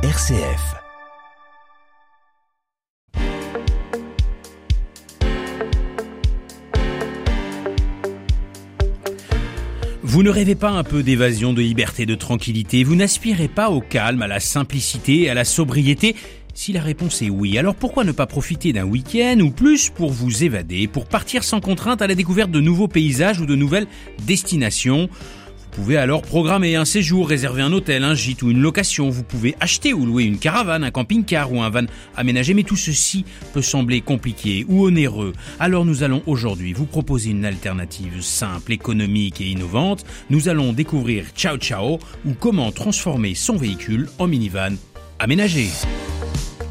RCF. Vous ne rêvez pas un peu d'évasion, de liberté, de tranquillité. Vous n'aspirez pas au calme, à la simplicité, à la sobriété. Si la réponse est oui, alors pourquoi ne pas profiter d'un week-end ou plus pour vous évader, pour partir sans contrainte à la découverte de nouveaux paysages ou de nouvelles destinations? Pouvez alors programmer un séjour, réserver un hôtel, un gîte ou une location. Vous pouvez acheter ou louer une caravane, un camping-car ou un van aménagé. Mais tout ceci peut sembler compliqué ou onéreux. Alors nous allons aujourd'hui vous proposer une alternative simple, économique et innovante. Nous allons découvrir Ciao Ciao ou comment transformer son véhicule en minivan aménagé.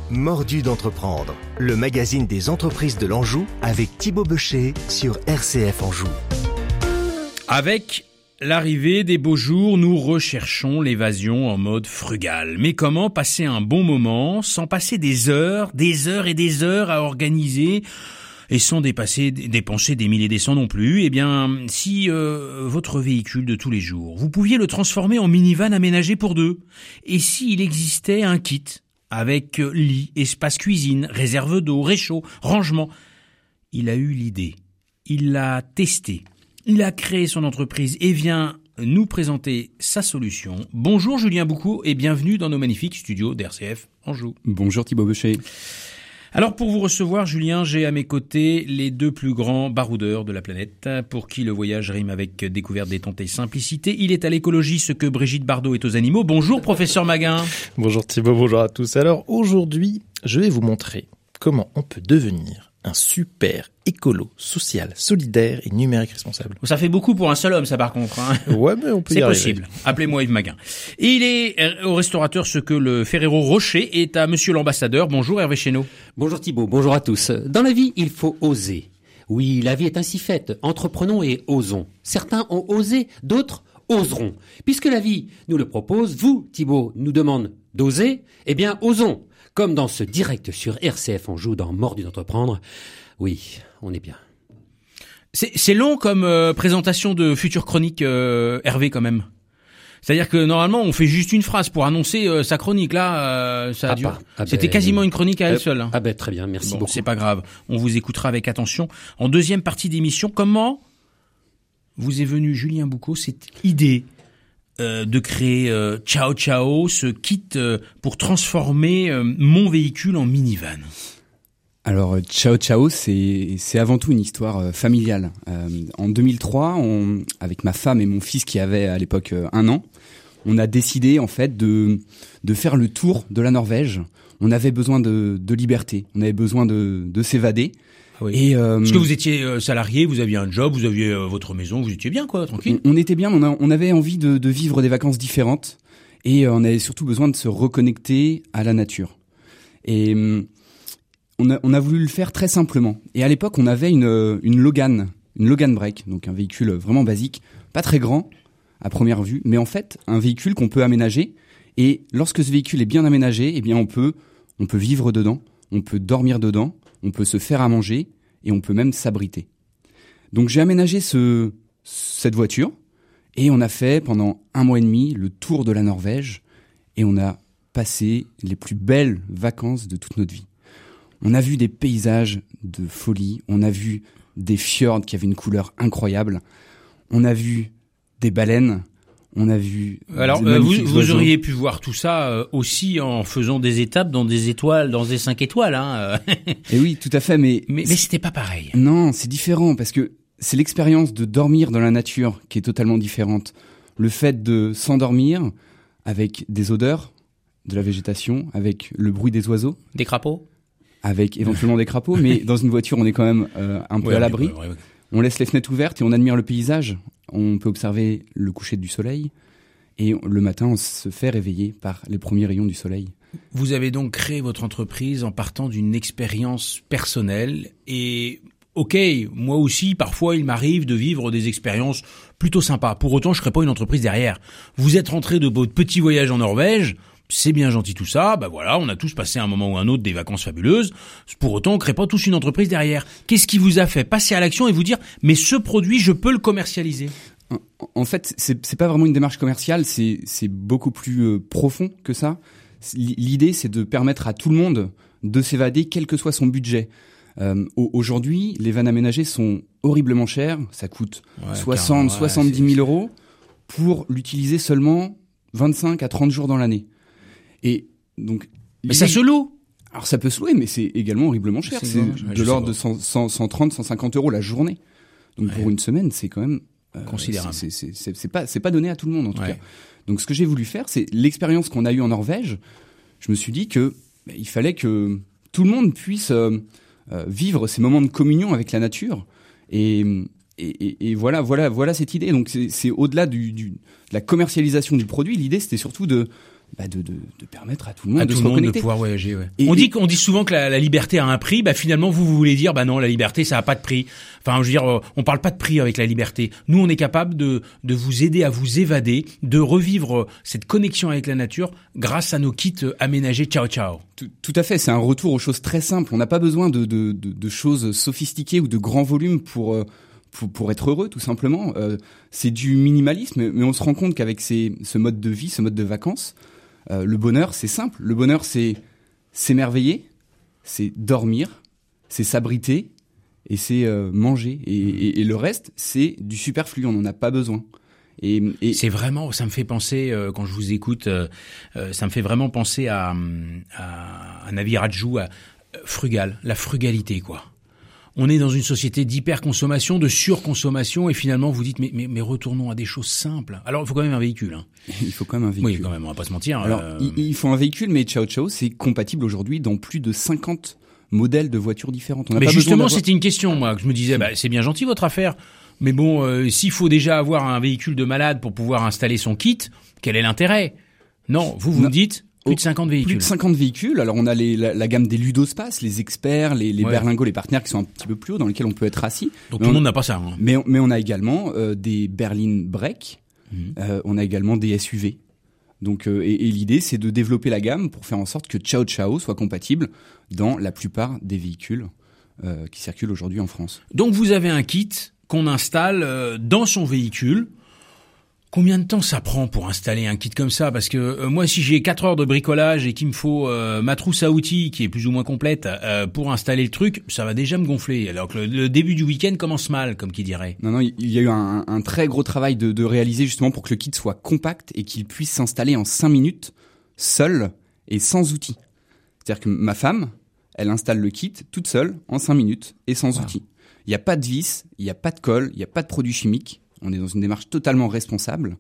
Mordu d'entreprendre, le magazine des entreprises de l'Anjou avec Thibaut Becher sur RCF Anjou. Avec l'arrivée des beaux jours, nous recherchons l'évasion en mode frugal. Mais comment passer un bon moment sans passer des heures, des heures et des heures à organiser et sans dépenser des milliers des cents non plus, eh bien, si euh, votre véhicule de tous les jours, vous pouviez le transformer en minivan aménagé pour deux, et s'il existait un kit avec lit, espace cuisine, réserve d'eau, réchaud, rangement? Il a eu l'idée, il l'a testé, il a créé son entreprise et vient nous présenter sa solution. Bonjour Julien Boucaud et bienvenue dans nos magnifiques studios d'RCF Anjou. Bonjour Thibaut Becher. Alors pour vous recevoir, Julien, j'ai à mes côtés les deux plus grands baroudeurs de la planète, pour qui le voyage rime avec découverte, détente et simplicité. Il est à l'écologie ce que Brigitte Bardot est aux animaux. Bonjour professeur Maguin. bonjour Thibaut, bonjour à tous. Alors aujourd'hui, je vais vous montrer comment on peut devenir un super écolo, social, solidaire et numérique responsable. Ça fait beaucoup pour un seul homme, ça par contre. Hein. Ouais, mais on peut y C'est possible. Appelez-moi Yves Maguin. Et il est euh, au restaurateur ce que le Ferrero Rocher est à Monsieur l'ambassadeur. Bonjour Hervé Chéneau. Bonjour Thibault, bonjour à tous. Dans la vie, il faut oser. Oui, la vie est ainsi faite. Entreprenons et osons. Certains ont osé, d'autres oseront. Puisque la vie nous le propose, vous, Thibault, nous demande d'oser, eh bien, osons. Comme dans ce direct sur RCF, on joue dans Mort d'entreprendre. Oui, on est bien. C'est long comme euh, présentation de future chronique euh, Hervé quand même. C'est-à-dire que normalement on fait juste une phrase pour annoncer euh, sa chronique. Là, ça a ah, ah C'était ben, quasiment une chronique à elle seule. Hein. Ah ben très bien, merci bon, beaucoup. C'est pas grave. On vous écoutera avec attention. En deuxième partie d'émission, comment vous est venu Julien Boucaud cette idée euh, de créer euh, Ciao Ciao, ce kit euh, pour transformer mon véhicule en minivan? Alors Ciao Ciao, c'est c'est avant tout une histoire familiale. en 2003, on, avec ma femme et mon fils qui avait à l'époque un an, on a décidé en fait de de faire le tour de la Norvège. On avait besoin de, de liberté, on avait besoin de, de s'évader. Oui. Et euh, Parce que vous étiez euh, salarié, vous aviez un job, vous aviez euh, votre maison, vous étiez bien quoi, tranquille. On, était bien, on, on avait envie de, de, vivre des vacances différentes et on avait surtout besoin de se reconnecter à la nature. Et on a, on a voulu le faire très simplement. Et à l'époque, on avait une, une Logan, une Logan Break, donc un véhicule vraiment basique, pas très grand à première vue, mais en fait un véhicule qu'on peut aménager. Et lorsque ce véhicule est bien aménagé, eh bien on peut, on peut vivre dedans, on peut dormir dedans on peut se faire à manger et on peut même s'abriter. Donc j'ai aménagé ce, cette voiture et on a fait pendant un mois et demi le tour de la Norvège et on a passé les plus belles vacances de toute notre vie. On a vu des paysages de folie, on a vu des fjords qui avaient une couleur incroyable, on a vu des baleines, on a vu. Alors, euh, vous, auriez pu voir tout ça euh, aussi en faisant des étapes dans des étoiles, dans des cinq étoiles. Hein. Et oui, tout à fait, mais mais, mais c'était pas pareil. Non, c'est différent parce que c'est l'expérience de dormir dans la nature qui est totalement différente. Le fait de s'endormir avec des odeurs de la végétation, avec le bruit des oiseaux, des crapauds, avec éventuellement des crapauds, mais dans une voiture, on est quand même euh, un peu à l'abri. On laisse les fenêtres ouvertes et on admire le paysage. On peut observer le coucher du soleil et le matin, on se fait réveiller par les premiers rayons du soleil. Vous avez donc créé votre entreprise en partant d'une expérience personnelle et Ok, moi aussi, parfois, il m'arrive de vivre des expériences plutôt sympas. Pour autant, je ne serai pas une entreprise derrière. Vous êtes rentré de votre petit voyage en Norvège, c'est bien gentil tout ça, bah voilà, on a tous passé un moment ou un autre des vacances fabuleuses. Pour autant, on crée pas tous une entreprise derrière. Qu'est-ce qui vous a fait passer à l'action et vous dire, mais ce produit, je peux le commercialiser? En fait, c'est pas vraiment une démarche commerciale, c'est beaucoup plus euh, profond que ça. L'idée, c'est de permettre à tout le monde de s'évader, quel que soit son budget. Euh, Aujourd'hui, les vannes aménagées sont horriblement chères. Ça coûte Ouais, 60, carrément, ouais, 70 c'est- 000 euros pour l'utiliser seulement 25 à 30 jours dans l'année. Et donc, Mais ça se loue. alors ça peut se louer, mais c'est également horriblement cher. C'est de l'ordre de 100, 100, 130, 150 euros la journée. Donc pour une semaine, c'est quand même euh, Considérable. c'est- pas c'est pas donné à tout le monde en tout Ouais. cas. Donc ce que j'ai voulu faire, c'est l'expérience qu'on a eue en Norvège. Je me suis dit que bah, il fallait que tout le monde puisse euh, euh, vivre ces moments de communion avec la nature. Et, et, et- et voilà, voilà, voilà cette idée. Donc c'est c'est au-delà du, du- de la commercialisation du produit. L'idée, c'était surtout de, bah, de, de, de permettre à tout le monde à de tout se le monde de reconnecter. pouvoir voyager. Ouais. Et- on dit qu'on dit souvent que la, la liberté a un prix. Bah finalement, vous, vous voulez dire, bah non, la liberté, ça a pas de prix. Enfin, je veux dire, euh, on parle pas de prix avec la liberté. Nous, on est capable de de vous aider à vous évader, de revivre euh, cette connexion avec la nature grâce à nos kits euh, aménagés. Ciao, ciao. Tout, tout à fait, c'est un retour aux choses très simples. On n'a pas besoin de, de, de, choses sophistiquées ou de grands volumes pour, pour, pour être heureux, tout simplement. Euh, c'est du minimalisme, mais on se rend compte qu'avec ces, ce mode de vie, ce mode de vacances, euh, le bonheur, c'est simple. Le bonheur, c'est s'émerveiller, c'est dormir, c'est s'abriter et c'est euh, manger. Et, et, et le reste, c'est du superflu, on n'en a pas besoin. Et, et C'est vraiment, ça me fait penser euh, quand je vous écoute, euh, euh, ça me fait vraiment penser à, à un navire Rajou, à frugal, la frugalité quoi. On est dans une société d'hyperconsommation, de surconsommation, et finalement vous dites mais, mais, mais retournons à des choses simples. Alors il faut quand même un véhicule. Hein. il faut quand même un véhicule. Oui, quand même, on va pas se mentir. Alors, euh, il, faut un véhicule, mais Ciao Ciao, c'est compatible aujourd'hui dans plus de 50 modèles de voitures différentes. On mais pas justement, c'était une question, moi, que je me disais, bah, c'est bien gentil votre affaire, mais bon, euh, s'il faut déjà avoir un véhicule de malade pour pouvoir installer son kit, quel est l'intérêt? Non, vous vous Non. me dites plus de Oh, 50 plus véhicules. de 50 véhicules. Alors, on a les, la, la gamme des ludospaces, les experts, les, les Ouais. berlingots, les partenaires qui sont un petit peu plus hauts, dans lesquels on peut être assis. Donc Mais tout le on- monde n'a pas ça. Hein. Mais, on- mais on a également euh, des berlines break. Mhm. Euh, on a également des SUV. Donc, euh, et, et l'idée, c'est de développer la gamme pour faire en sorte que Ciao Ciao soit compatible dans la plupart des véhicules qui circulent aujourd'hui en France. Donc vous avez un kit qu'on installe dans son véhicule. Combien de temps ça prend pour installer un kit comme ça Parce que euh, moi, si j'ai 4 heures de bricolage et qu'il me faut euh, ma trousse à outils qui est plus ou moins complète euh, pour installer le truc, ça va déjà me gonfler. Alors que le, le début du week-end commence mal, comme qui dirait. Non, non, il y a eu un, un très gros travail de, de réaliser justement pour que le kit soit compact et qu'il puisse s'installer en 5 minutes, seul et sans outils. C'est-à-dire que ma femme, elle installe le kit toute seule en 5 minutes et sans outils. Il n'y a pas de vis, il n'y a pas de colle, il n'y a pas de produits chimiques. On est dans une démarche totalement responsable.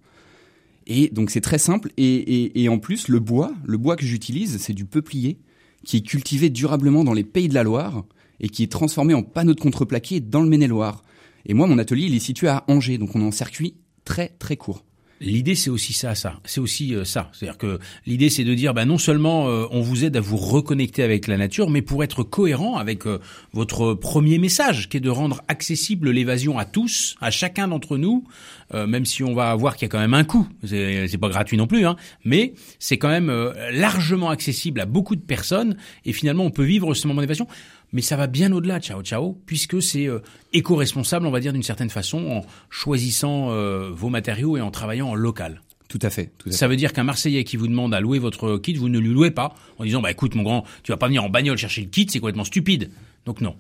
Et donc c'est très simple. Et, en plus, le bois, le bois que j'utilise, c'est du peuplier qui est cultivé durablement dans les pays de la Loire et qui est transformé en panneau de contreplaqué dans le Maine-et-Loire. Et moi, mon atelier, il est situé à Angers, donc on est en circuit très très court. L'idée, c'est aussi ça, ça. C'est aussi euh, ça. C'est-à-dire que l'idée, c'est de dire, bah, non seulement euh, on vous aide à vous reconnecter avec la nature, mais pour être cohérent avec euh, votre premier message, qui est de rendre accessible l'évasion à tous, à chacun d'entre nous, euh, même si on va voir qu'il y a quand même un coût. C'est pas gratuit non plus, hein, mais c'est quand même euh, largement accessible à beaucoup de personnes. Et finalement, on peut vivre ce moment d'évasion. Mais ça va bien au-delà, ciao ciao, puisque c'est euh, éco-responsable, on va dire d'une certaine façon, en choisissant euh, vos matériaux et en travaillant en local. Tout à fait. Tout à fait. Ça veut dire qu'un Marseillais qui vous demande à louer votre kit, vous ne lui louez pas en disant bah écoute mon grand, tu vas pas venir en bagnole chercher le kit, c'est complètement stupide. Donc non.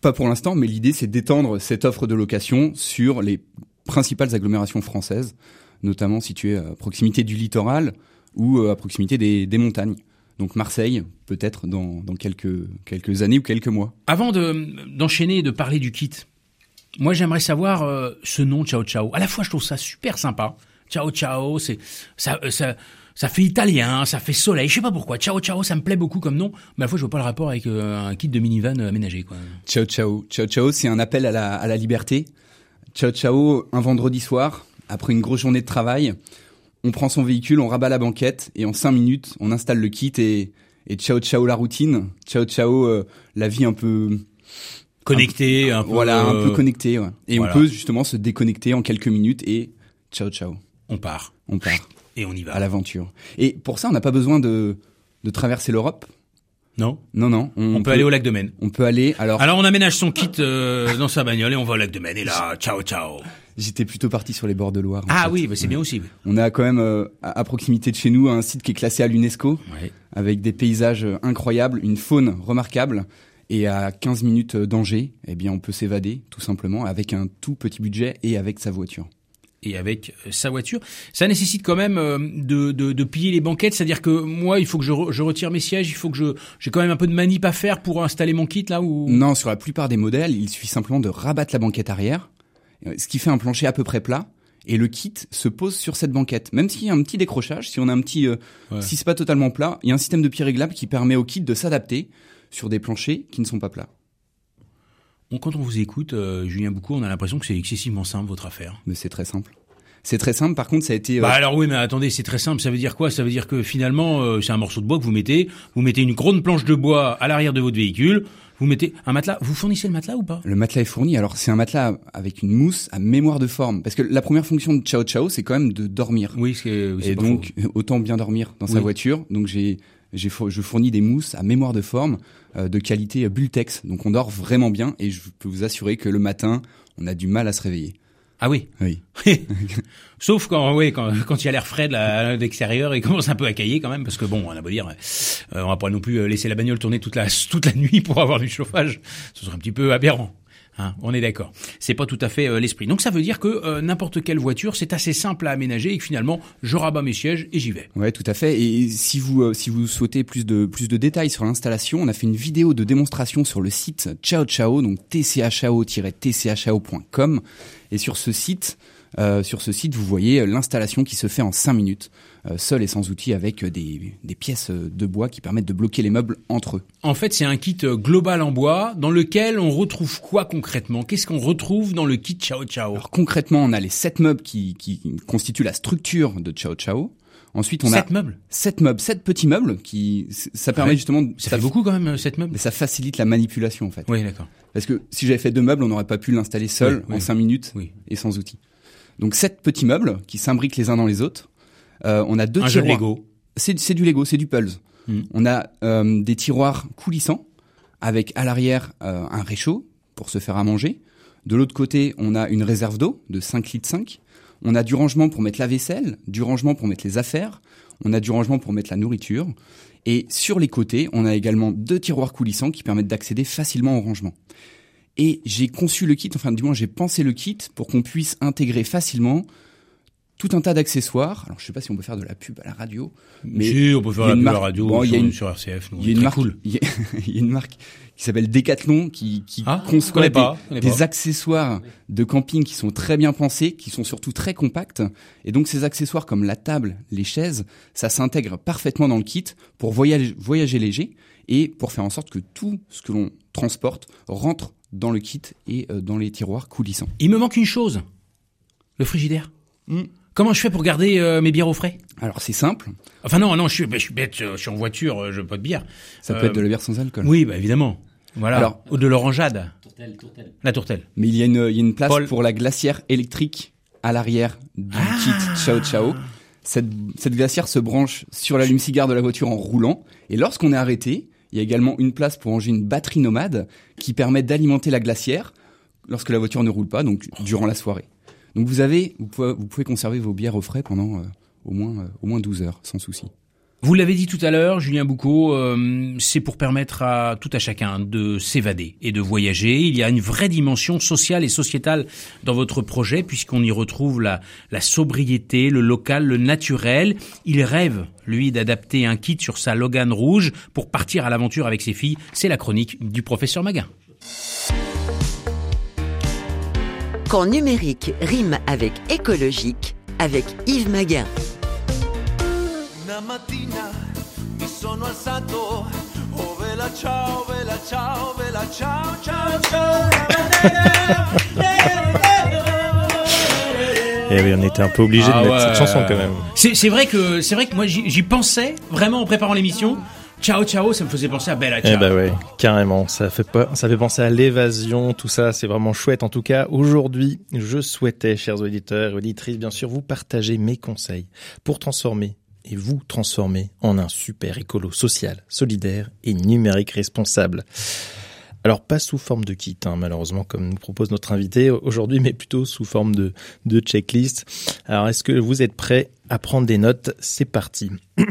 Pas pour l'instant, mais l'idée, c'est d'étendre cette offre de location sur les principales agglomérations françaises, notamment situées à proximité du littoral ou euh, à proximité des, des montagnes. Donc Marseille, peut-être dans, dans quelques, quelques années ou quelques mois. Avant de d'enchaîner et de parler du kit, moi j'aimerais savoir euh, ce nom Ciao Ciao. À la fois je trouve ça super sympa. Ciao Ciao, c'est ça euh, ça ça fait italien, ça fait soleil, je sais pas pourquoi. Ciao Ciao, ça me plaît beaucoup comme nom, mais à la fois je vois pas le rapport avec euh, un kit de minivan euh, aménagé quoi. Ciao ciao. Ciao ciao, c'est un appel à la, à la liberté. Ciao ciao, un vendredi soir, après une grosse journée de travail, on prend son véhicule, on rabat la banquette et en cinq minutes, on installe le kit et, et ciao ciao la routine. Ciao ciao euh, la vie un peu Connecté, un peu voilà, un euh, peu connecté. ouais. Et voilà. on peut justement se déconnecter en quelques minutes et ciao ciao, on part on part et on y va. à l'aventure. Et pour ça, on n'a pas besoin de de traverser l'Europe? Non Non non, on, peut aller au lac de Maine. On peut aller alors Alors on aménage son kit euh, dans sa bagnole et on va au lac de Maine et là, ciao ciao. J'étais plutôt parti sur les bords de Loire. Ah fait. oui, bah, c'est bien aussi. On a quand même euh, à à proximité de chez nous un site qui est classé à l'UNESCO Ouais. avec des paysages euh, incroyables, une faune remarquable. Et à 15 minutes d'Angers, eh bien, on peut s'évader tout simplement avec un tout petit budget et avec sa voiture. et avec euh, sa voiture. Ça nécessite quand même euh, de, de, de piller les banquettes, c'est-à-dire que moi, il faut que je, re- je retire mes sièges, il faut que je j'ai quand même un peu de manip à faire pour installer mon kit là ou? Non, sur la plupart des modèles, il suffit simplement de rabattre la banquette arrière, euh, ce qui fait un plancher à peu près plat. Et le kit se pose sur cette banquette. Même s'il y a un petit décrochage, si on a un petit, euh, Ouais. si c'est pas totalement plat, il y a un système de pied réglable qui permet au kit de s'adapter sur des planchers qui ne sont pas plats. Bon, quand on vous écoute, euh, Julien Boucaud, on a l'impression que c'est excessivement simple votre affaire. Mais c'est très simple. C'est très simple. Par contre, ça a été. euh, Bah alors oui, mais attendez, c'est très simple. Ça veut dire quoi? Ça veut dire que finalement, euh, c'est un morceau de bois que vous mettez. Vous mettez une grande planche de bois à l'arrière de votre véhicule. Vous mettez un matelas. Vous fournissez le matelas ou pas? Le matelas est fourni. Alors c'est un matelas avec une mousse à mémoire de forme, parce que la première fonction de Ciao Ciao, c'est quand même de dormir. Oui, c'est Et pas donc faux. autant bien dormir dans sa voiture. Donc j'ai je fournis des mousses à mémoire de forme euh, de qualité euh, Bultex. Donc on dort vraiment bien et je peux vous assurer que le matin, on a du mal à se réveiller. Ah oui. Oui. Sauf quand, oui, quand, quand il y a l'air frais de l'extérieur, il commence un peu à cailler quand même, parce que bon, on a beau dire, euh, on va pas non plus euh, laisser la bagnole tourner toute la toute la nuit pour avoir du chauffage. Ce serait un petit peu aberrant. Hein, on est d'accord. C'est pas tout à fait euh, l'esprit. Donc ça veut dire que euh, n'importe quelle voiture, c'est assez simple à aménager et que finalement, je rabats mes sièges et j'y vais. Ouais, tout à fait. Et si vous euh, si vous souhaitez plus de plus de détails sur l'installation, on a fait une vidéo de démonstration sur le site Ciao Ciao, donc tchao-tchao.com. Et sur ce site, sur ce site, vous voyez l'installation qui se fait en 5 minutes, seul et sans outils, avec euh, des des pièces euh, de bois qui permettent de bloquer les meubles entre eux. En fait, c'est un kit euh, global en bois dans lequel on retrouve quoi concrètement? Qu'est-ce qu'on retrouve dans le kit Ciao Ciao Alors concrètement, on a les sept meubles qui, qui constituent la structure de Ciao Ciao. Ensuite, on Sept a meubles? sept meubles, sept petits meubles qui ça permet Ouais. justement de- Ça fait beaucoup quand même, euh, sept meubles. mais ça facilite la manipulation en fait. Oui, d'accord. Parce que si j'avais fait deux meubles, on n'aurait pas pu l'installer seul Oui, en oui. cinq minutes Oui. et sans outils. Donc sept petits meubles qui s'imbriquent les uns dans les autres. Euh, on a deux Un jeu de tiroirs. Lego. C'est du Lego, c'est du Pulse. Mm. On a euh, des tiroirs coulissants avec à l'arrière euh, un réchaud pour se faire à manger. De l'autre côté, on a une réserve d'eau de 5 litres 5. On a du rangement pour mettre la vaisselle, du rangement pour mettre les affaires. On a du rangement pour mettre la nourriture. Et sur les côtés, on a également deux tiroirs coulissants qui permettent d'accéder facilement au rangement. Et j'ai conçu le kit, enfin du moins j'ai pensé le kit pour qu'on puisse intégrer facilement tout un tas d'accessoires. Alors je sais pas si on peut faire de la pub à la radio, mais si, on peut faire a la pub à la radio bon, il y a sur, une- sur RCF. il y a une marque, cool. il y a, il y a une marque qui s'appelle Decathlon qui, qui Ah, conçoit des, accessoires de camping qui sont très bien pensés, qui sont surtout très compacts. Et donc ces accessoires comme la table, les chaises, ça s'intègre parfaitement dans le kit pour voyager, voyager léger et pour faire en sorte que tout ce que l'on transporte rentre dans le kit et euh, dans les tiroirs coulissants. Il me manque une chose. Le frigidaire. Mm. Comment je fais pour garder euh, mes bières au frais? Alors c'est simple, Enfin non, non, je suis, bah, je suis bête, euh, je suis en voiture, euh, je veux pas de bière. ça peut être de la bière sans alcool. Oui, bah évidemment. Voilà. Alors- Ou de l'orangeade. Tourtelle, tourtelle. La tourtelle. Mais il y a une, il y a une place Paul. pour la glacière électrique à l'arrière du Ah. kit Ciao Ciao. Cette, cette glacière se branche sur l'allume-cigare de la voiture en roulant. Et lorsqu'on est arrêté, il y a également une place pour ranger une batterie nomade qui permet d'alimenter la glacière lorsque la voiture ne roule pas, donc durant la soirée. Donc vous avez, vous pouvez, conserver vos bières au frais pendant euh, au moins euh, au moins 12 heures sans souci. Vous l'avez dit tout à l'heure, Julien Boucaud, euh, c'est pour permettre à tout à chacun de s'évader et de voyager. Il y a une vraie dimension sociale et sociétale dans votre projet puisqu'on y retrouve la, la sobriété, le local, le naturel. Il rêve, lui, d'adapter un kit sur sa Logan rouge pour partir à l'aventure avec ses filles. C'est la chronique du professeur Maguin. Quand numérique rime avec écologique, avec Yves Maguin. Una mattina mi sono alzato, oh vela ciao, vela ciao, vela ciao, ciao, ciao. Et Eh oui, on était un peu obligé Ah de mettre ouais. cette chanson quand même. C'est vrai que c'est vrai que moi j'y j'y pensais vraiment en préparant l'émission. Ciao ciao, ça me faisait penser à Bella Ciao. Eh ben ouais, carrément. Ça fait pas, ça fait penser à l'évasion, tout ça. C'est vraiment chouette. En tout cas, aujourd'hui, je souhaitais, chers auditeurs et auditrices, bien sûr, vous partager mes conseils pour transformer et vous transformer en un super écolo social, solidaire et numérique responsable. Alors pas sous forme de kit, hein, malheureusement, comme nous propose notre invité aujourd'hui, mais plutôt sous forme de, de checklist. Alors est-ce que vous êtes prêts à prendre des notes? C'est parti.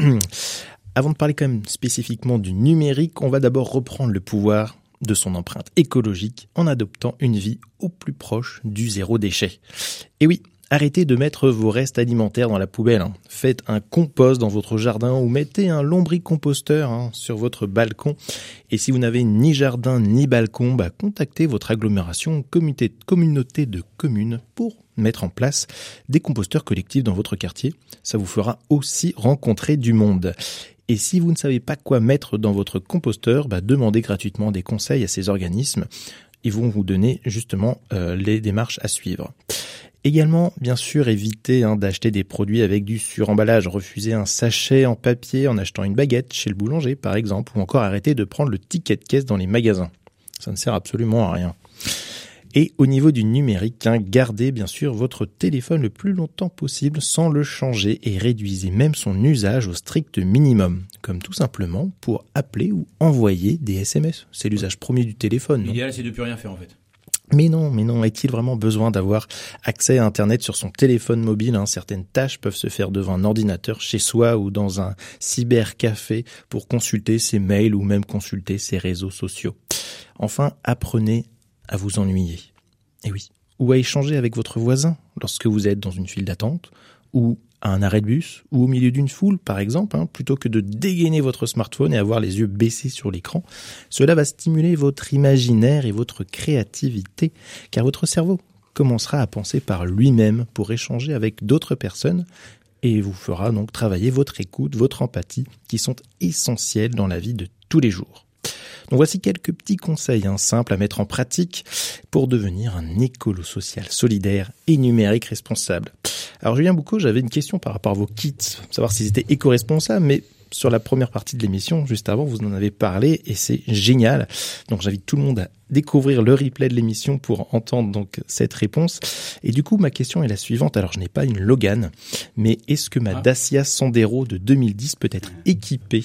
Avant de parler quand même spécifiquement du numérique, on va d'abord reprendre le pouvoir de son empreinte écologique en adoptant une vie au plus proche du zéro déchet. Et oui, arrêtez de mettre vos restes alimentaires dans la poubelle. hein. Faites un compost dans votre jardin ou mettez un lombricomposteur hein, sur votre balcon. Et si vous n'avez ni jardin ni balcon, bah, contactez votre agglomération communauté, communauté de communes pour mettre en place des composteurs collectifs dans votre quartier. Ça vous fera aussi rencontrer du monde. Et si vous ne savez pas quoi mettre dans votre composteur, bah, demandez gratuitement des conseils à ces organismes. Ils vont vous donner justement euh, les démarches à suivre. Également, bien sûr, évitez hein, d'acheter des produits avec du suremballage. Refusez un sachet en papier en achetant une baguette chez le boulanger, par exemple, ou encore arrêtez de prendre le ticket de caisse dans les magasins. Ça ne sert absolument à rien. Et au niveau du numérique, hein, gardez bien sûr votre téléphone le plus longtemps possible sans le changer et réduisez même son usage au strict minimum, comme tout simplement pour appeler ou envoyer des SMS. C'est l'usage premier du téléphone. L'idéal, c'est de plus rien faire en fait. mais non, mais non, est-il vraiment besoin d'avoir accès à Internet sur son téléphone mobile hein? Certaines tâches peuvent se faire devant un ordinateur chez soi ou dans un cybercafé pour consulter ses mails ou même consulter ses réseaux sociaux. Enfin, apprenez à vous ennuyer. Et oui, ou à échanger avec votre voisin lorsque vous êtes dans une file d'attente ou à un arrêt de bus ou au milieu d'une foule, par exemple, hein, plutôt que de dégainer votre smartphone et avoir les yeux baissés sur l'écran. Cela va stimuler votre imaginaire et votre créativité, car votre cerveau commencera à penser par lui-même pour échanger avec d'autres personnes et vous fera donc travailler votre écoute, votre empathie, qui sont essentiels dans la vie de tous les jours. Donc voici quelques petits conseils hein, simples à mettre en pratique pour devenir un écolo social solidaire et numérique responsable. Alors Julien Boucaud, j'avais une question par rapport à vos kits, savoir s'ils étaient éco-responsables, mais sur la première partie de l'émission, juste avant, vous en avez parlé et c'est génial. Donc j'invite tout le monde à découvrir le replay de l'émission pour entendre donc cette réponse. Et du coup, ma question est la suivante. Alors je n'ai pas une Logan, mais est-ce que ma Ah. Dacia Sandero de 2010 peut être équipée?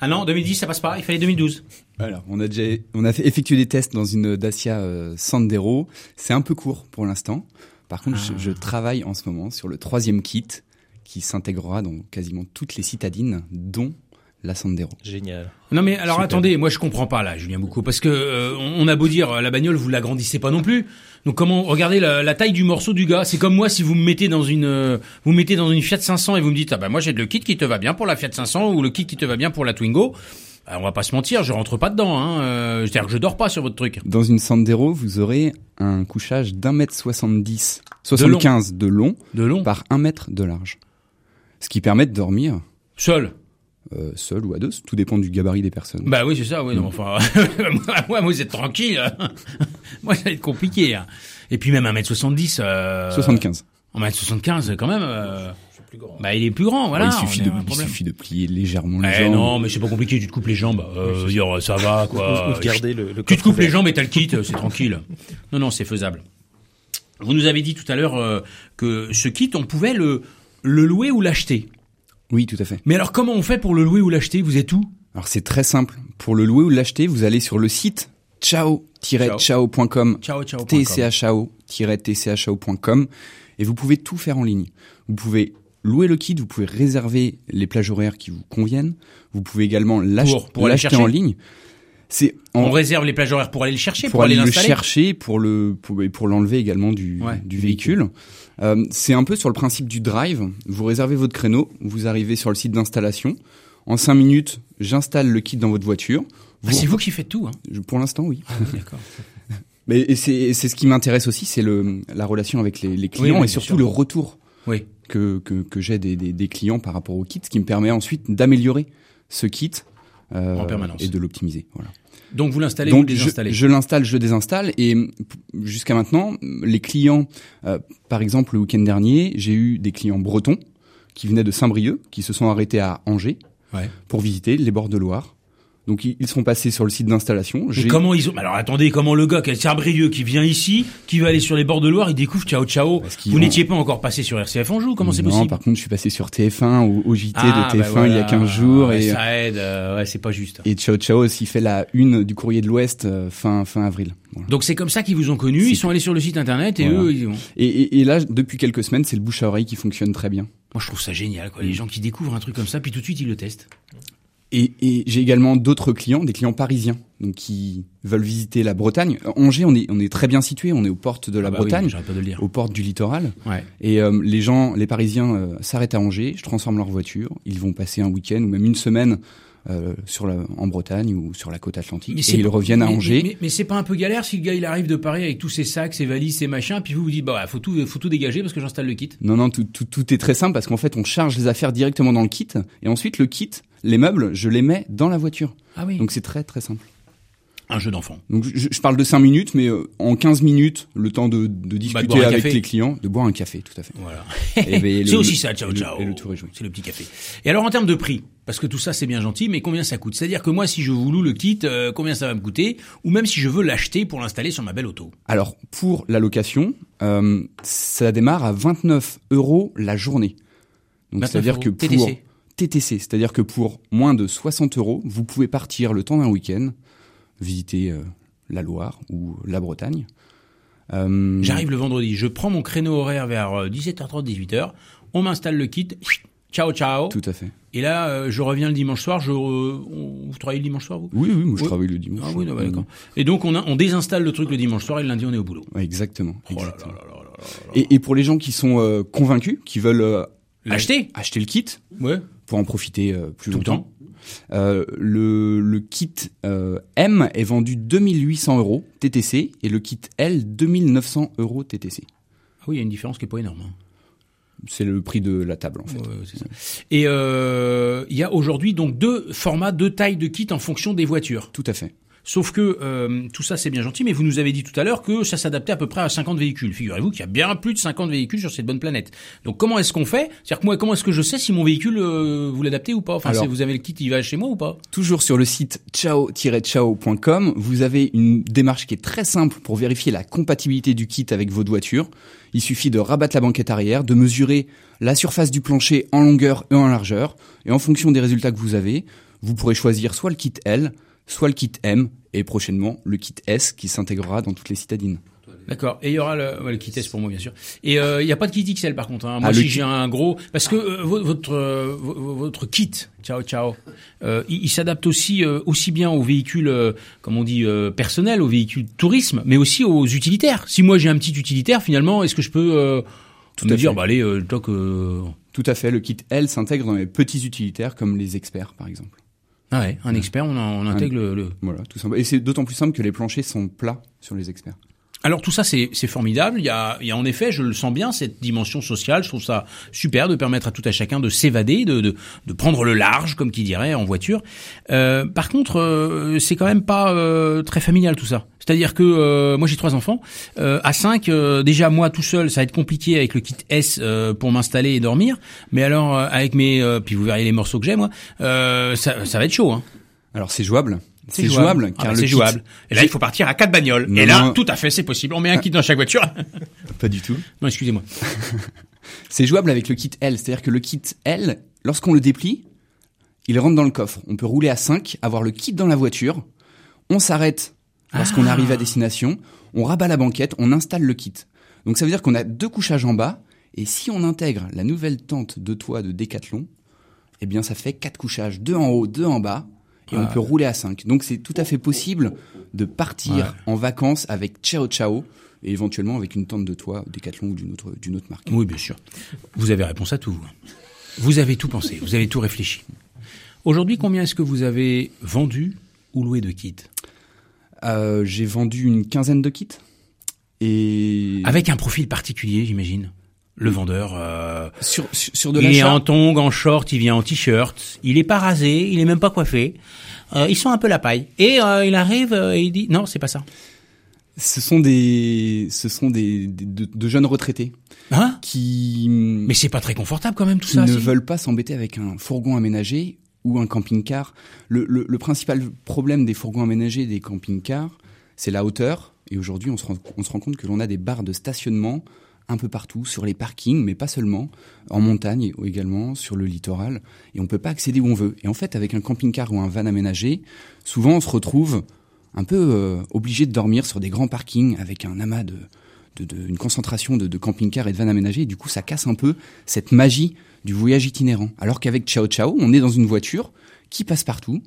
Ah non, 2010, ça passe pas. Il fallait 2012. Alors, on a déjà, on a fait effectué des tests dans une Dacia euh, Sandero. C'est un peu court pour l'instant. Par contre, je, je travaille en ce moment sur le troisième kit qui s'intégrera dans quasiment toutes les citadines, dont la Sandero. Génial. Non mais alors Super. attendez, moi je comprends pas là, Julien Boucaud, parce que euh, on a beau dire euh, la bagnole, vous l'agrandissez pas non plus. Donc comment regardez la, la taille du morceau du gars C'est comme moi si vous me mettez dans une euh, vous me mettez dans une Fiat 500 et vous me dites ah bah moi j'ai le kit qui te va bien pour la Fiat 500 ou le kit qui te va bien pour la Twingo. Bah, on va pas se mentir, je rentre pas dedans. Hein. Euh, C'est-à-dire que je dors pas sur votre truc. Dans une Sandero, vous aurez un couchage d'un mètre soixante-dix, soixante-quinze de long De long, par un mètre de large. Ce qui permet de dormir seul. euh, seul ou à deux, tout dépend du gabarit des personnes. Bah oui c'est ça. Oui non enfin moi, moi vous êtes tranquille. moi ça va être compliqué. hein. Et puis même 1m70. Euh... 75. 1m75 quand même. euh, Bah il est plus grand, voilà. il, suffit on de, il suffit plier légèrement les Eh jambes. non, mais c'est pas compliqué, tu te coupes les jambes. Euh, dire, ça va, quoi. Ou de garder le, le tu te coupes les jambes et t'as le kit, c'est tranquille. Non, non, c'est faisable. Vous nous avez dit tout à l'heure euh, que ce kit, on pouvait le, le louer ou l'acheter. Oui, tout à fait. Mais alors, comment on fait pour le louer ou l'acheter? Vous êtes où? Alors c'est très simple. Pour le louer ou l'acheter, vous allez sur le site ciao-ciao.com Ciao, ciao. tchao-tchao.com et vous pouvez tout faire en ligne. Vous pouvez louer le kit, vous pouvez réserver les plages horaires qui vous conviennent, vous pouvez également l'acheter en ligne. C'est On réserve les plages horaires pour aller le chercher, pour, pour, aller aller le chercher, pour le pour, pour l'enlever également du, Ouais, du véhicule. Euh, c'est un peu sur le principe du drive. Vous réservez votre créneau, vous arrivez sur le site d'installation. En cinq minutes, j'installe le kit dans votre voiture. Ah, c'est vous qui faites tout, hein. Pour l'instant, oui. D'accord. Mais c'est ce qui m'intéresse aussi, c'est le la relation avec les, les clients oui, et surtout sûr. le retour Oui. que que, que j'ai des, des, des clients par rapport au kit, ce qui me permet ensuite d'améliorer ce kit euh, En permanence. et de l'optimiser. Voilà. Donc vous l'installez, vous le je, désinstallez? je l'installe, je le désinstalle et jusqu'à maintenant, les clients, euh, par exemple le week-end dernier, j'ai eu des clients bretons qui venaient de Saint-Brieuc, qui se sont arrêtés à Angers Ouais. pour visiter les bords de Loire. Donc ils seront passés sur le site d'installation. Comment ils ont Alors attendez, comment le gars qui est Saint-Brieuc qui vient ici, qui va aller sur les bords de Loire, il découvre ciao ciao. Vous n'étiez pas encore passé sur RCF Anjou, comment c'est non, possible par contre, je suis passé sur TF1 au, au JT Ah, de bah TF1 il y a 15 jours Ouais, et ça aide, euh, ouais, c'est pas juste. et Ciao Ciao aussi fait la une du Courrier de l'Ouest euh, fin fin avril. Voilà. Donc c'est comme ça qu'ils vous ont connus, ils sont allés sur le site internet et Voilà. eux, ils ont... Et, et, et là, depuis quelques semaines, c'est le bouche à oreille qui fonctionne très bien. Moi je trouve ça génial, Mm. quoi. Les gens qui découvrent un truc comme ça, puis tout de suite ils le testent. Et, et j'ai également d'autres clients, des clients parisiens, donc qui veulent visiter la Bretagne. Euh, Angers, on est on est très bien situé, on est aux portes de la Ah bah Bretagne, pas de le dire. aux portes du littoral. Ouais. Et euh, les gens, les Parisiens euh, s'arrêtent à Angers, je transforme leur voiture, ils vont passer un week-end ou même une semaine euh, sur la, en Bretagne ou sur la côte atlantique Mais et ils reviennent à mais- Angers. Mais, c'est pas un peu galère si le gars il arrive de Paris avec tous ses sacs, ses valises, ses machins, puis vous vous dites bah faut tout, faut tout dégager parce que j'installe le kit. Non, non, tout, tout, tout est très simple parce qu'en fait, on charge les affaires directement dans le kit et ensuite le kit, les meubles, je les mets dans la voiture. Ah oui. Donc c'est très très simple. un jeu d'enfant. Donc je, je parle de 5 minutes, mais euh, en 15 minutes, le temps de, de discuter avec les clients, de boire un café, tout à fait. Voilà. Et ben, c'est aussi ça, ciao ciao. et le tour est joué. C'est le petit café. Et alors en termes de prix, parce que tout ça c'est bien gentil, mais combien ça coûte? C'est-à-dire que moi si je vous loue le kit, euh, combien ça va me coûter? Ou même si je veux l'acheter pour l'installer sur ma belle auto? Alors pour la location, euh, ça démarre à 29 euros la journée. Donc 29 c'est-à-dire que pour TTC. TTC, c'est-à-dire que pour moins de 60 euros, vous pouvez partir le temps d'un week-end, visiter euh, la Loire ou la Bretagne. Euh, J'arrive le vendredi, je prends mon créneau horaire vers euh, 17h30, 18h, on m'installe le kit, ciao ciao. Tout à fait. Et là, euh, je reviens le dimanche soir. Je, on- vous travaillez le dimanche soir, vous? Oui, oui, moi je Oui. travaille le dimanche. Ah oui, non, bah, d'accord. Et donc on, a, on désinstalle le truc le dimanche soir et le lundi on est au boulot. Ouais, exactement. Là là exactement. là là là là. Et, et pour les gens qui sont euh, convaincus, qui veulent euh, L'acheter acheter le kit Ouais. Pour en profiter euh, plus Tout le longtemps, euh, le, le kit euh, M est vendu 2800 euros TTC et le kit L 2900 euros TTC. Ah oui, il y a une différence qui est pas énorme. hein. C'est le prix de la table en fait. Ouais, ça. Et il y a aujourd'hui donc deux formats, deux tailles de kit en fonction des voitures. Tout à fait. Sauf que euh, tout ça c'est bien gentil, mais vous nous avez dit tout à l'heure que ça s'adaptait à peu près à 50 véhicules. Figurez-vous qu'il y a bien plus de 50 véhicules sur cette bonne planète. Donc comment est-ce qu'on fait? C'est-à-dire que moi, comment est-ce que je sais si mon véhicule euh, vous l'adaptez ou pas? Enfin, Alors- si vous avez le kit, il va chez moi ou pas? Toujours sur le site ciao-ciao.com, vous avez une démarche qui est très simple pour vérifier la compatibilité du kit avec votre voiture. Il suffit de rabattre la banquette arrière, de mesurer la surface du plancher en longueur et en largeur, et en fonction des résultats que vous avez, vous pourrez choisir soit le kit L, soit le kit M, et prochainement le kit S qui s'intégrera dans toutes les citadines. D'accord. Et il y aura le, ouais, le kit S pour moi, bien sûr. Et euh, il n'y a pas de kit XL par contre. Hein. Moi, Ah, si j'ai un gros, parce que euh, vo- votre euh, vo- votre kit, ciao ciao, il, il s'adapte aussi aussi bien aux véhicules, comme on dit, personnels, aux véhicules tourisme, mais aussi aux utilitaires. Si moi j'ai un petit utilitaire, finalement, est-ce que je peux Tout me à dire, fait. bah allez, toc, Tout à fait, le kit L s'intègre dans les petits utilitaires comme les experts par exemple. Ah ouais, un expert, on, en- on intègre le- le, Voilà, tout simple. Et c'est d'autant plus simple que les planchers sont plats sur les experts. Alors tout ça c'est formidable. Il y a il y a en effet, je le sens bien cette dimension sociale. Je trouve ça super de permettre à tout à chacun de s'évader, de, de de prendre le large comme qui dirait en voiture. Euh, par contre, euh, c'est quand même pas euh, très familial tout ça. C'est-à-dire que euh, moi j'ai trois enfants. Euh, à cinq, euh, déjà moi tout seul, ça va être compliqué avec le kit S pour m'installer et dormir. Mais alors avec mes puis vous verrez les morceaux que j'ai moi, ça ça va être chaud. Hein. Alors c'est jouable? C'est jouable, Ah car bah, le c'est kit- jouable. Et là il faut partir à quatre bagnoles. Non, et là non. tout à fait c'est possible. On met un kit dans chaque voiture. Pas du tout. non excusez-moi. C'est jouable avec le kit L, c'est-à-dire que le kit L, lorsqu'on le déplie, il rentre dans le coffre. On peut rouler à 5, avoir le kit dans la voiture, on s'arrête lorsqu'on Ah. arrive à destination, on rabat la banquette, on installe le kit. Donc ça veut dire qu'on a deux couchages en bas, et si on intègre la nouvelle tente de toit de Decathlon, eh bien ça fait quatre couchages, deux en haut, deux en bas, et on peut rouler à 5. Donc c'est tout à fait possible de partir en vacances avec Ciao Ciao, et éventuellement avec une tente de toit Decathlon ou d'une autre, d'une autre marque. Oui, bien sûr. Vous avez réponse à tout. vous. Vous avez tout pensé, vous avez tout réfléchi. Aujourd'hui, combien est-ce que vous avez vendu ou loué de kits? Euh, j'ai vendu une quinzaine de kits. Et Avec un profil particulier, j'imagine? Le vendeur, euh, sur, de il est en tongs, en short, il vient en t-shirt, il est pas rasé, il est même pas coiffé. Euh, ils sont un peu la paille. Et euh, il arrive euh, et il dit non, c'est pas ça. ce sont des, ce sont des, des- de, de jeunes retraités Hein qui, Mais c'est pas très confortable quand même tout qui ça. ne si. veulent pas s'embêter avec un fourgon aménagé ou un camping-car. Le, le- le principal problème des fourgons aménagés et des camping-cars, c'est la hauteur. Et aujourd'hui, on, se rend- on se rend compte que l'on a des barres de stationnement un peu partout, sur les parkings, mais pas seulement, en montagne également, sur le littoral, et on peut pas accéder où on veut. Et en fait, avec un camping-car ou un van aménagé, souvent on se retrouve un peu euh, obligé de dormir sur des grands parkings avec un amas de, de, de- une concentration de, de camping-cars et de vannes aménagés. Et du coup, ça casse un peu cette magie du voyage itinérant. Alors qu'avec Ciao Ciao, on est dans une voiture qui passe partout.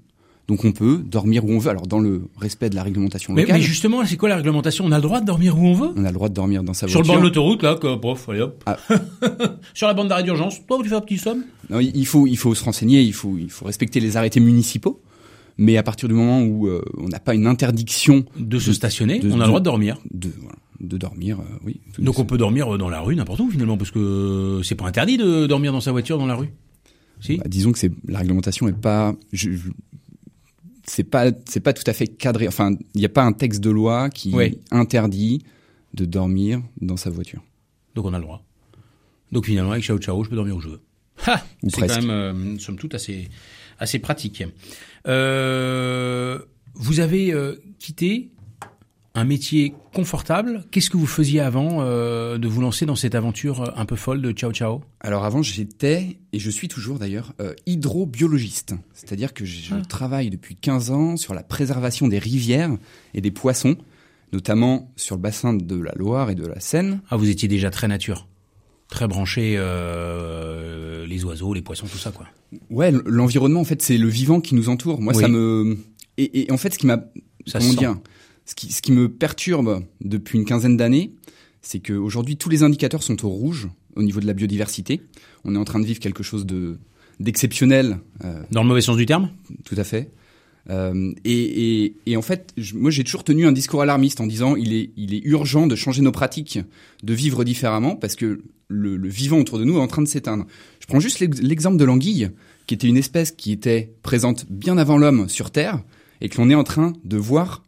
Donc on peut dormir où on veut, alors dans le respect de la réglementation Mais, locale. mais justement, c'est quoi la réglementation? On a le droit de dormir où on veut? On a le droit de dormir dans sa Sur le voiture. bord de l'autoroute, là, que, prof, allez hop. Ah. Sur la bande d'arrêt d'urgence, toi, tu fais un petit somme? Non, il faut, il faut se renseigner, il faut, il faut respecter les arrêtés municipaux. Mais à partir du moment où euh, on n'a pas une interdiction de se stationner, de- on a le droit de dormir. de, voilà, de dormir, euh, oui. Donc on peut dormir dans la rue, n'importe où finalement, parce que c'est pas interdit de dormir dans sa voiture dans la rue? Si? Bah, disons que c'est la réglementation est pas, je- je- c'est pas, c'est pas tout à fait cadré. Enfin, il n'y a pas un texte de loi qui Ouais. interdit de dormir dans sa voiture. Donc on a le droit. Donc finalement, avec Ciao Ciao, je peux dormir où je veux. Ha C'est quand même, euh, somme toute, assez, assez pratique. Euh, vous avez euh, quitté un métier confortable. Qu'est-ce que vous faisiez avant euh, de vous lancer dans cette aventure euh, un peu folle de Ciao Ciao? Alors avant, j'étais, et je suis toujours d'ailleurs, euh, hydrobiologiste. C'est-à-dire que je Ah. travaille depuis 15 ans sur la préservation des rivières et des poissons, notamment sur le bassin de la Loire et de la Seine. Ah, vous étiez déjà très nature, très branché euh, les oiseaux, les poissons, tout ça quoi. Ouais, l'environnement, en fait, c'est le vivant qui nous entoure. Moi, Oui. ça me... Et, et en fait, ce qui m'a... Ça comment se sent. Ce qui, ce qui me perturbe depuis une quinzaine d'années, c'est qu'aujourd'hui, tous les indicateurs sont au rouge au niveau de la biodiversité. On est en train de vivre quelque chose de d'exceptionnel, euh, Dans le mauvais sens du terme? Tout à fait. Euh, et, et, et en fait, je- moi j'ai toujours tenu un discours alarmiste en disant il est, il est urgent de changer nos pratiques, de vivre différemment parce que le, le vivant autour de nous est en train de s'éteindre. Je prends juste l'ex- l'exemple de l'anguille, qui était une espèce qui était présente bien avant l'homme sur Terre et que l'on est en train de voir,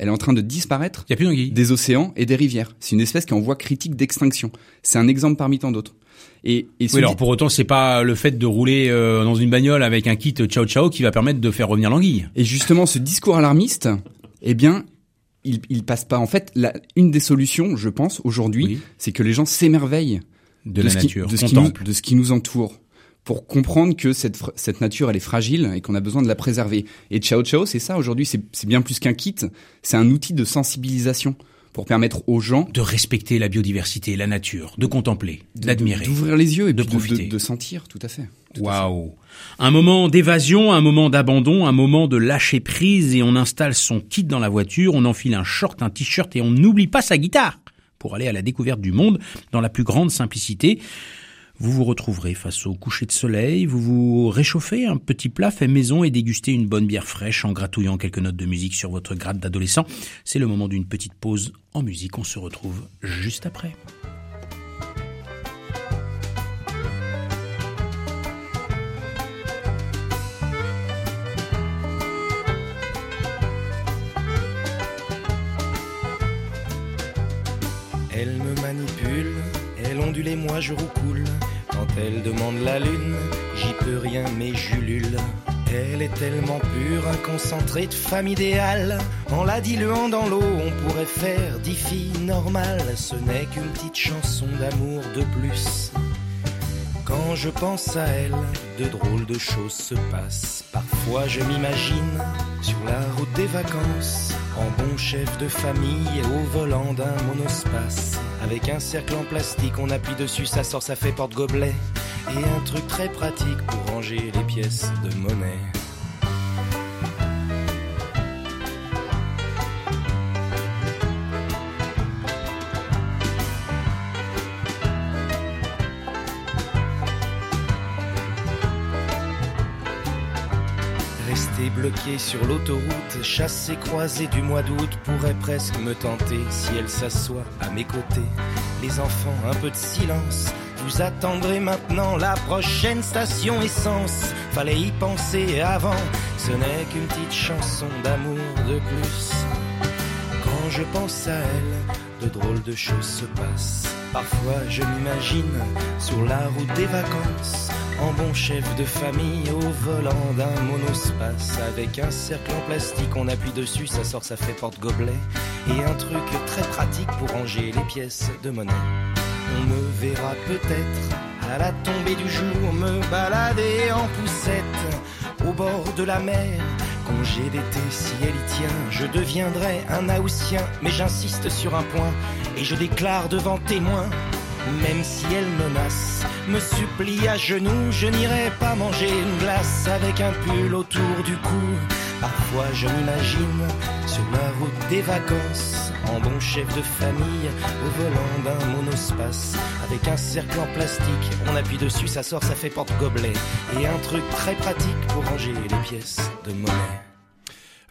elle est en train de disparaître y a plus d'anguilles. des océans et des rivières. C'est une espèce qui est en voie critique d'extinction. C'est un exemple parmi tant d'autres. Et, et Oui, alors pour autant, c'est pas le fait de rouler euh, dans une bagnole avec un kit Ciao Ciao qui va permettre de faire revenir l'anguille. Et justement, ce discours alarmiste, eh bien, il, il passe pas. En fait, la, une des solutions, je pense, aujourd'hui, Oui. c'est que les gens s'émerveillent De, la qui- nature, de, ce qui nous, de ce qui nous entoure, pour comprendre que cette, cette nature, elle est fragile et qu'on a besoin de la préserver. Et Ciao Ciao, c'est ça aujourd'hui. C'est c'est bien plus qu'un kit. C'est un outil de sensibilisation pour permettre aux gens De respecter la biodiversité, la nature, de contempler, d'admirer. d'ouvrir les yeux et de profiter. de- de sentir. Tout à fait. Waouh Un moment d'évasion, un moment d'abandon, un moment de lâcher prise et on installe son kit dans la voiture, on enfile un short, un t-shirt et on n'oublie pas sa guitare pour aller à la découverte du monde dans la plus grande simplicité. Vous vous retrouverez face au coucher de soleil, vous vous réchauffez un petit plat fait maison et dégustez une bonne bière fraîche en gratouillant quelques notes de musique sur votre gratte d'adolescent. C'est le moment d'une petite pause en musique, on se retrouve juste après. Elle me manipule, elle ondule et moi je roucoule. Quand elle demande la lune, j'y peux rien mais j'ulule. Elle est tellement pure, un concentré de femme idéale. En la diluant dans l'eau, on pourrait faire dix filles normales. Ce n'est qu'une petite chanson d'amour de plus. Quand je pense à elle, de drôles de choses se passent. Parfois je m'imagine sur la route des vacances, en bon chef de famille au volant d'un monospace. Avec un cercle en plastique, on appuie dessus, ça sort, ça fait porte-gobelet. Et un truc très pratique pour ranger les pièces de monnaie. Rester bloqué sur l'autoroute, chassé croisé du mois d'août pourrait presque me tenter si elle s'assoit à mes côtés. Les enfants, un peu de silence. Vous attendrez maintenant la prochaine station essence. Fallait y penser avant, ce n'est qu'une petite chanson d'amour de plus. Quand je pense à elle, de drôles de choses se passent. Parfois je m'imagine sur la route des vacances, en bon chef de famille au volant d'un monospace avec un cercle en plastique. On appuie dessus, ça sort, ça fait porte-gobelet et un truc très pratique pour ranger les pièces de monnaie. On me verra peut-être à la tombée du jour me balader en poussette au bord de la mer. Congé d'été, si elle y tient, je deviendrai un Haussien. Mais j'insiste sur un point et je déclare devant témoins. Même si elle menace, me supplie à genoux, je n'irai pas manger une glace avec un pull autour du cou. Parfois je m'imagine sur la route des vacances, en bon chef de famille, au volant d'un monospace, avec un cercle en plastique. On appuie dessus, ça sort, ça fait porte-gobelet, et un truc très pratique pour ranger les pièces de monnaie.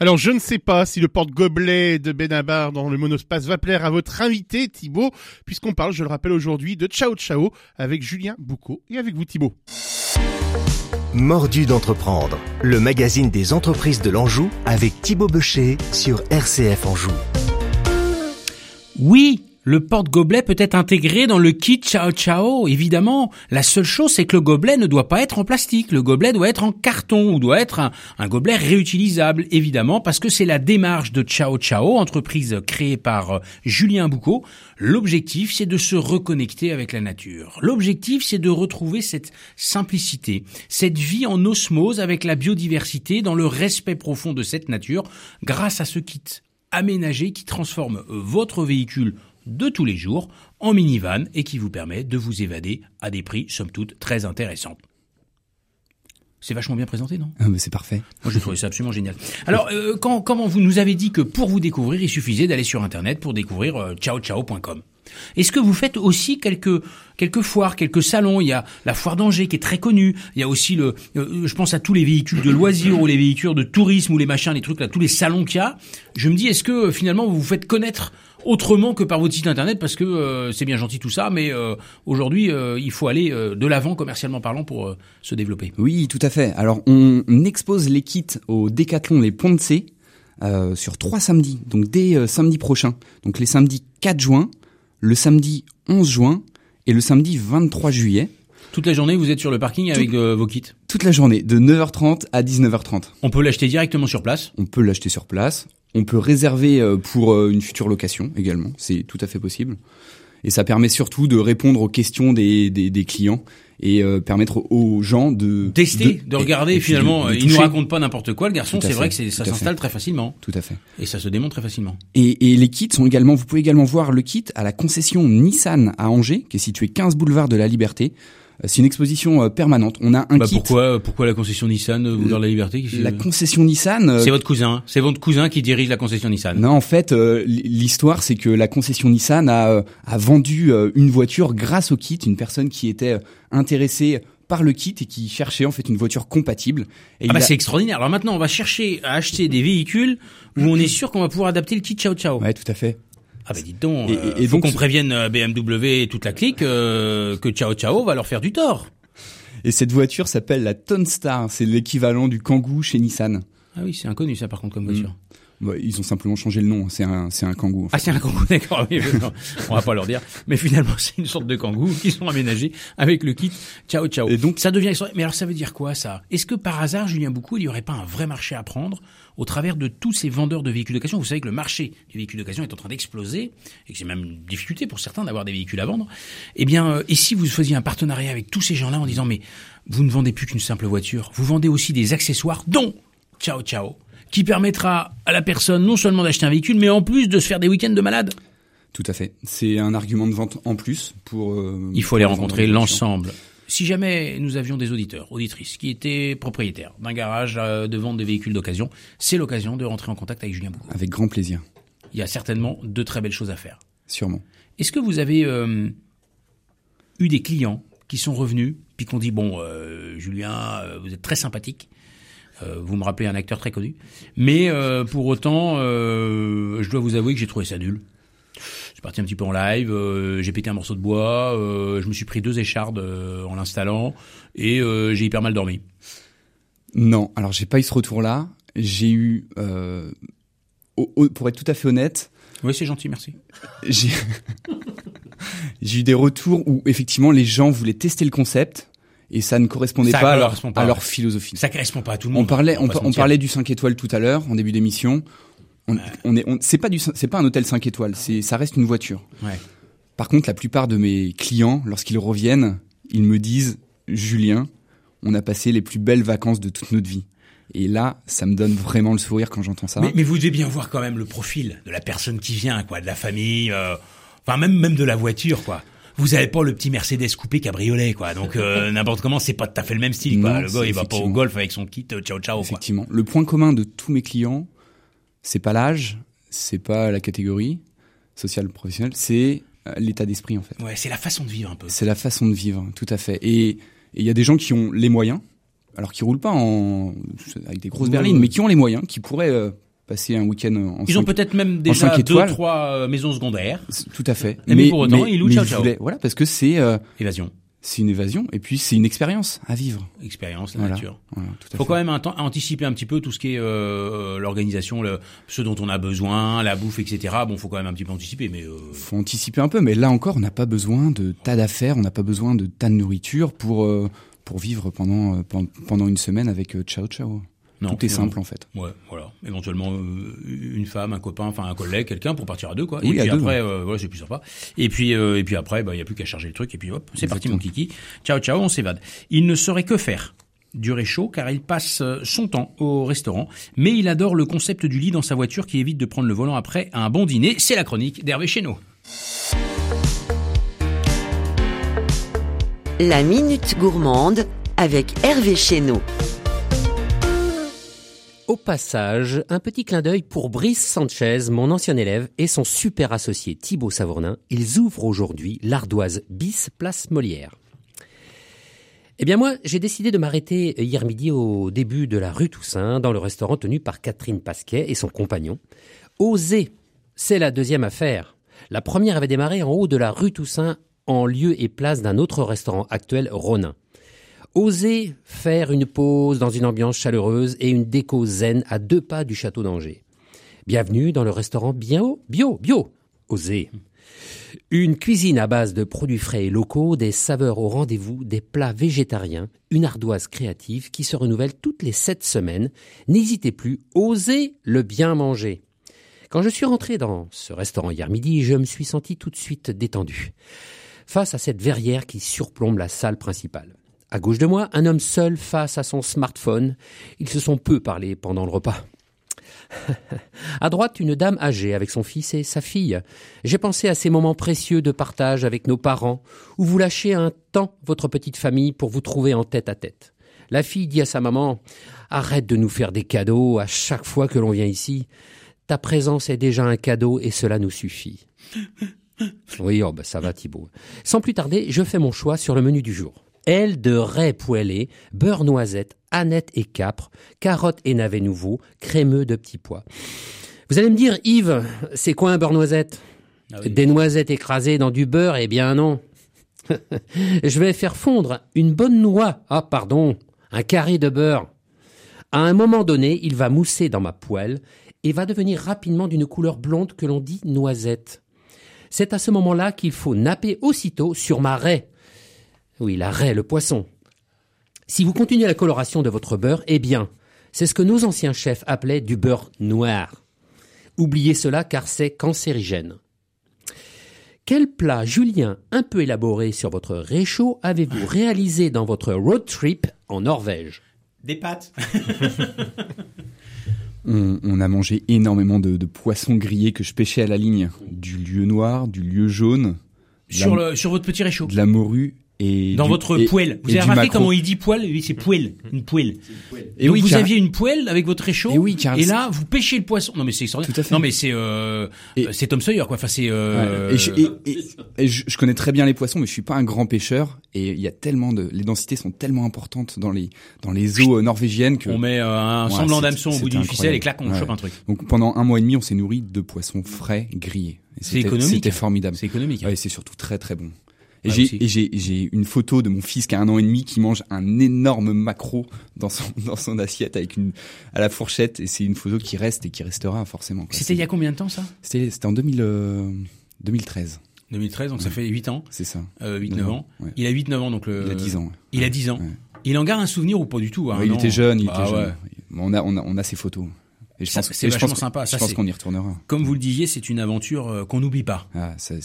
Alors, je ne sais pas si le porte-gobelet de Benabar dans le monospace va plaire à votre invité, Thibaut, puisqu'on parle, je le rappelle aujourd'hui, de Ciao Ciao avec Julien Boucaud et avec vous, Thibaut. Mordu d'entreprendre, le magazine des entreprises de l'Anjou avec Thibaut Becher sur RCF Anjou. Oui, le porte-gobelet peut être intégré dans le kit Ciao Ciao, évidemment. La seule chose, c'est que le gobelet ne doit pas être en plastique. Le gobelet doit être en carton ou doit être un, gobelet réutilisable, évidemment, parce que c'est la démarche de Ciao Ciao, entreprise créée par euh, Julien Boucaud. L'objectif, c'est de se reconnecter avec la nature. L'objectif, c'est de retrouver cette simplicité, cette vie en osmose avec la biodiversité, dans le respect profond de cette nature, grâce à ce kit aménagé qui transforme votre véhicule de tous les jours en minivan et qui vous permet de vous évader à des prix somme toute très intéressants. C'est vachement bien présenté, non? Ah, mais c'est parfait. Moi, j'ai trouvé ça absolument génial. Alors, euh, quand, comment vous nous avez dit que pour vous découvrir, il suffisait d'aller sur Internet pour découvrir euh, ciaociao.com. Est-ce que vous faites aussi quelques quelques foires, quelques salons? Il y a la foire d'Angers qui est très connue. Il y a aussi le, euh, je pense à tous les véhicules de loisirs ou les véhicules de tourisme ou les machins, les trucs là, tous les salons qu'il y a. Je me dis, est-ce que euh, finalement vous vous faites connaître autrement que par votre site internet parce que euh, c'est bien gentil tout ça, mais euh, aujourd'hui euh, il faut aller euh, de l'avant commercialement parlant pour euh, se développer. Oui, tout à fait. Alors, on expose les kits au Décathlon Les Ponts de C euh, sur trois samedis, donc dès euh, samedi prochain. Donc les samedis 4 juin, le samedi 11 juin et le samedi 23 juillet. Toute la journée vous êtes sur le parking avec euh, vos kits? Toute la journée, de 9h30 à 19h30. On peut l'acheter directement sur place? On peut l'acheter sur place. On peut réserver euh, pour euh, une future location également. C'est tout à fait possible. Et ça permet surtout de répondre aux questions des, des, des clients et euh, permettre aux gens de Tester, de, regarder et- et puis finalement. de- de il nous raconte pas n'importe quoi, le garçon. C'est vrai que ça s'installe très facilement Tout à fait. et ça se démonte très facilement. Et, et les kits sont également, vous pouvez également voir le kit à la concession Nissan à Angers, qui est située 15 boulevard de la Liberté. Euh, C'est une exposition euh, permanente. On a un Bah kit. pourquoi, pourquoi la concession Nissan euh, de la Liberté La concession Nissan. euh, C'est votre cousin. C'est votre cousin qui dirige la concession Nissan. Non, en fait, euh, l'histoire, c'est que la concession Nissan a, euh, a vendu euh, une voiture grâce au kit, une personne qui était euh, intéressée par le kit et qui cherchait en fait une voiture compatible. Et Ah bah a- c'est extraordinaire. Alors maintenant, on va chercher à acheter des véhicules où on est sûr qu'on va pouvoir adapter le kit Ciao Ciao. Ouais, tout à fait. Ah bah dites donc, Et- euh, et- faut donc qu'on prévienne euh, BMW et toute la clique euh, que Ciao Ciao va leur faire du tort. Et cette voiture s'appelle la Tonstar. C'est l'équivalent du Kangoo chez Nissan. Ah oui, c'est inconnu ça par contre comme voiture. Bah, ils ont simplement changé le nom. C'est un, c'est un en fait. Ah c'est un kangou, d'accord. Oui, on va pas leur dire. Mais finalement, c'est une sorte de kangou qui sont aménagés avec le kit Ciao Ciao. Et donc- ça devient. Mais alors ça veut dire quoi ça? Est-ce que par hasard, Julien Boucou, il y aurait pas un vrai marché à prendre au travers de tous ces vendeurs de véhicules d'occasion? Vous savez que le marché du véhicule d'occasion est en train d'exploser et que c'est même une difficulté pour certains d'avoir des véhicules à vendre. Eh bien, euh, et si vous faisiez un partenariat avec tous ces gens-là en disant mais vous ne vendez plus qu'une simple voiture, vous vendez aussi des accessoires dont Ciao Ciao qui permettra à la personne non seulement d'acheter un véhicule, mais en plus de se faire des week-ends de malade. Tout à fait. C'est un argument de vente en plus pour. euh, Il faut aller rencontrer l'ensemble. Si jamais nous avions des auditeurs, auditrices, qui étaient propriétaires d'un garage euh, de vente de véhicules d'occasion, c'est l'occasion de rentrer en contact avec Julien Boucaud. Avec grand plaisir, Il y a certainement de très belles choses à faire. sûrement. Est-ce que vous avez euh, eu des clients qui sont revenus, puis qu'on dit, bon, euh, Julien, vous êtes très sympathique, euh, vous me rappelez un acteur très connu, mais euh, pour autant, euh, je dois vous avouer que j'ai trouvé ça nul. Suis parti un petit peu en live, euh, j'ai pété un morceau de bois, euh, je me suis pris deux échardes euh, en l'installant, et euh, j'ai hyper mal dormi. Non, alors j'ai pas eu ce retour-là. J'ai eu, euh, au- au- pour être tout à fait honnête, Oui, c'est gentil, merci. j'ai j'ai eu des retours où effectivement les gens voulaient tester le concept et ça ne correspondait Ça pas, à leur, correspond pas, à leur ouais. philosophie. Ça correspond pas à tout le monde. On parlait, on, parlait du 5 étoiles tout à l'heure en début d'émission. On, on est, on, c'est pas du, c'est pas un hôtel 5 étoiles, c'est, ça reste une voiture. Ouais. Par contre, la plupart de mes clients, lorsqu'ils reviennent, ils me disent, Julien, on a passé les plus belles vacances de toute notre vie. Et là, ça me donne vraiment le sourire quand j'entends ça. Mais, mais vous devez bien voir quand même le profil de la personne qui vient, quoi, de la famille, euh, enfin même même de la voiture, quoi. Vous avez pas le petit Mercedes coupé cabriolet, quoi. Donc euh, n'importe comment, c'est pas tout à fait le même style, quoi. Non, le gars, il va pas au golf avec son kit, euh, ciao ciao, quoi. Effectivement. Le point commun de tous mes clients, c'est pas l'âge, c'est pas la catégorie sociale professionnelle, c'est euh, l'état d'esprit en fait. Ouais, c'est la façon de vivre un peu. C'est la façon de vivre, tout à fait. Et il y a des gens qui ont les moyens, alors qui roulent pas en avec des grosses berlines, mais qui ont les moyens, qui pourraient euh, passer un week-end en Ils ont peut-être même déjà deux, trois euh, maisons secondaires. Tout à fait. Et mais pour autant, ils louent ciao, ciao. voilà, parce que c'est euh, Évasion, c'est une évasion et puis c'est une expérience à vivre. expérience, la Voilà. nature. Voilà, tout à Faut fait. quand même un temps- anticiper un petit peu tout ce qui est euh, l'organisation, le, ce dont on a besoin, la bouffe, etc. Bon, faut quand même un petit peu anticiper, mais euh, faut anticiper un peu, mais là encore, on n'a pas besoin de tas d'affaires, on n'a pas besoin de tas de nourriture pour pour vivre pendant pen- pendant une semaine avec ciao ciao. Non. Tout est non. simple en fait. Ouais, voilà. Éventuellement euh, une femme, un copain, enfin un collègue, quelqu'un pour partir à deux, quoi. Oui, et à puis deux, après, euh, voilà, c'est plus sympa. Et puis euh, et puis après, bah il y a plus qu'à charger le truc et puis hop, c'est parti mon kiki. Ciao ciao, on s'évade. Il ne saurait que faire du réchaud car il passe euh, son temps au restaurant, mais il adore le concept du lit dans sa voiture qui évite de prendre le volant après un bon dîner. C'est la chronique d'Hervé Chéneau. La Minute Gourmande avec Hervé Chéneau. Au passage, un petit clin d'œil pour Brice Sanchez, mon ancien élève, et son super associé Thibaut Savournin. Ils ouvrent aujourd'hui l'ardoise bis place Molière. Eh bien moi, j'ai décidé de m'arrêter hier midi au début de la rue Toussaint, dans le restaurant tenu par Catherine Pasquet et son compagnon. Oser, c'est la deuxième affaire. La première avait démarré en haut de la rue Toussaint, en lieu et place d'un autre restaurant actuel, Ronin. Oser faire une pause dans une ambiance chaleureuse et une déco zen à deux pas du château d'Angers. Bienvenue dans le restaurant bio, bio, bio. Oser. Une cuisine à base de produits frais et locaux, des saveurs au rendez-vous, des plats végétariens, une ardoise créative qui se renouvelle toutes les sept semaines. N'hésitez plus, osez le bien manger. Quand je suis rentré dans ce restaurant hier midi, je me suis senti tout de suite détendu. Face à cette verrière qui surplombe la salle principale. À gauche de moi, un homme seul face à son smartphone. Ils se sont peu parlé pendant le repas. À droite, une dame âgée avec son fils et sa fille. J'ai pensé à ces moments précieux de partage avec nos parents, où vous lâchez un temps votre petite famille pour vous trouver en tête à tête. La fille dit à sa maman Arrête de nous faire des cadeaux à chaque fois que l'on vient ici. Ta présence est déjà un cadeau et cela nous suffit. Oui, oh, bah, ça va Thibault. Sans plus tarder, je fais mon choix sur le menu du jour. Aile de raie poêlée, beurre noisette, aneth et capre, carottes et navets nouveaux, crémeux de petits pois. Vous allez me dire, Yves, c'est quoi un beurre noisette? Ah oui. Des noisettes écrasées dans du beurre Eh bien non. je vais faire fondre une bonne noix. Ah pardon, un carré de beurre. À un moment donné, il va mousser dans ma poêle et va devenir rapidement d'une couleur blonde que l'on dit noisette. C'est à ce moment-là qu'il faut napper aussitôt sur ma raie. Oui, la raie, le poisson. Si vous continuez la coloration de votre beurre, eh bien, c'est ce que nos anciens chefs appelaient du beurre noir. Oubliez cela car c'est cancérigène. Quel plat julien un peu élaboré sur votre réchaud avez-vous réalisé dans votre road trip en Norvège? Des pâtes. On, on a mangé énormément de, de poissons grillés que je pêchais à la ligne, du lieu noir, du lieu jaune, de sur la, le sur votre petit réchaud. de la morue et Dans du- votre et- poêle. Vous avez remarqué comment il dit poêle Oui, c'est poêle. Une poêle. Et Donc oui, vous car- aviez une poêle avec votre réchaud. Et oui, car- Et là, vous pêchez le poisson. Non mais c'est extraordinaire. Tout à fait. Non mais c'est euh, Et- c'est Tom Sawyer quoi. Enfin c'est. Euh, Ouais. Et, je, et- et- et je, je connais très bien les poissons, mais je suis pas un grand pêcheur. Et il y a tellement de, les densités sont tellement importantes dans les dans les eaux euh, norvégiennes que on met euh, un Ouais, semblant d'hameçon au bout d'une ficelle et clac on Ouais. chope un truc. donc pendant un mois et demi, on s'est nourri de poissons frais grillés. C'est c'était- économique. C'était formidable. C'est économique. Ouais, c'est surtout très très bon. Et Ouais, j'ai une photo de mon fils qui a un an et demi qui mange un énorme maquereau dans son dans son assiette avec une à la fourchette et c'est une photo qui reste et qui restera forcément. C'était il y a combien de temps ça? C'était c'était en 2000, euh, 2013. 2013, donc ça Ouais. fait 8 ans, C'est ça. euh, 8-9 Neuf ans. ouais. Il a 8-9 ans, donc le... Il a 10 ans. ouais. Il a 10 ans. Ouais. Il en garde un souvenir ou pas du tout hein, Ouais, il était jeune, il Bah était ouais. jeune. On a, on a, on a ses photos. Et je Ça, pense, c'est et je vachement sympa, Je ça, pense c'est- qu'on y retournera. Comme vous le disiez, c'est une aventure euh, qu'on n'oublie pas. Ah, c'est.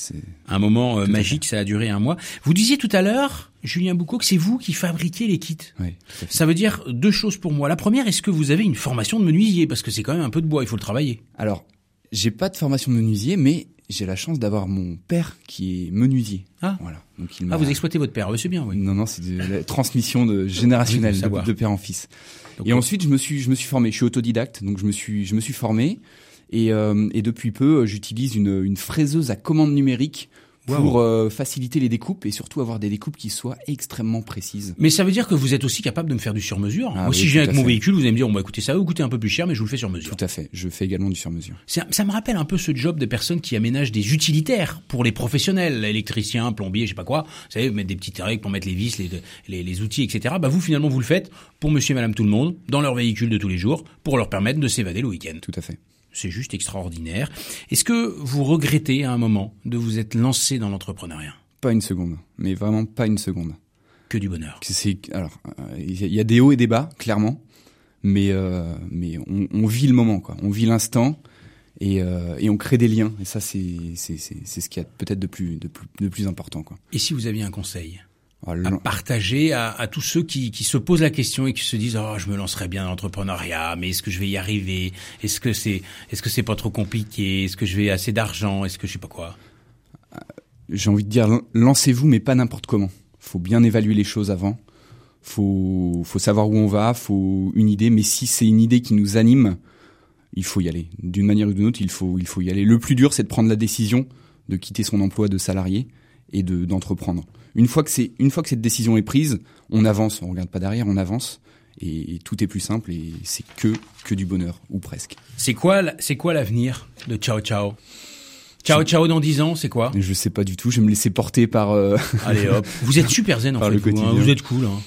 Un moment euh, Tout magique, ça a duré un mois. Vous disiez tout à l'heure, Julien Boucaud, que c'est vous qui fabriquez les kits. Oui. Ça veut dire deux choses pour moi. La première, est-ce que vous avez une formation de menuisier? Parce que c'est quand même un peu de bois, il faut le travailler. Alors, j'ai pas de formation de menuisier, mais j'ai la chance d'avoir mon père qui est menuisier. Ah. Voilà. Donc il Ah, vous exploitez votre père, c'est bien, oui. Non, non, c'est de la transmission de générationnelle Oui, de père en fils. Donc, et ensuite, je me suis, je me suis formé. Je suis autodidacte, donc je me suis, je me suis formé. Et, euh, et depuis peu, euh, j'utilise une, une fraiseuse à commande numérique pour euh, faciliter les découpes et surtout avoir des découpes qui soient extrêmement précises. Mais ça veut dire que vous êtes aussi capable de me faire du sur-mesure. Ah Moi, oui, si je viens avec mon fait. véhicule, vous allez me dire, on va écouter ça va vous coûter un peu plus cher, mais je vous le fais sur mesure. Tout à fait. Je fais également du sur-mesure. Ça, ça me rappelle un peu ce job des personnes qui aménagent des utilitaires pour les professionnels, électriciens, plombiers, je sais pas quoi. Vous savez, mettre des petites règles pour mettre les vis, les, les, les outils, etc. Bah vous finalement vous le faites pour Monsieur et Madame tout le monde dans leur véhicule de tous les jours pour leur permettre de s'évader le week-end. Tout à fait. C'est juste extraordinaire. Est-ce que vous regrettez à un moment de vous être lancé dans l'entrepreneuriat? Pas une seconde, mais vraiment pas une seconde. Que du bonheur. C'est alors euh, il y a- des hauts et des bas clairement, mais euh, mais on, on vit le moment quoi, on vit l'instant et, euh, et on crée des liens et ça c'est c'est c'est c'est ce qu'il y a peut-être de plus de plus de plus important quoi. Et si vous aviez un conseil? À l'en- partager à, à tous ceux qui, qui se posent la question et qui se disent oh je me lancerai bien dans l'entrepreneuriat mais est-ce que je vais y arriver? Est-ce que c'est est-ce que c'est pas trop compliqué? Est-ce que je vais assez d'argent? Est-ce que je sais pas quoi? J'ai envie de dire lan- lancez-vous mais pas n'importe comment. Faut bien évaluer les choses avant. Faut faut savoir où on va, faut une idée mais si c'est une idée qui nous anime, il faut y aller. D'une manière ou d'une autre, il faut il faut y aller. Le plus dur c'est de prendre la décision de quitter son emploi de salarié et de d'entreprendre. Une fois que c'est une fois que cette décision est prise, on avance, on regarde pas derrière, on avance et, et tout est plus simple et c'est que que du bonheur ou presque. c'est quoi c'est quoi l'avenir de Ciao Ciao Ciao Ciao dans 10 ans c'est quoi? Je sais pas du tout, je vais me laisser porter par euh, allez hop vous êtes super zen en Par fait le vous, hein. vous êtes cool hein.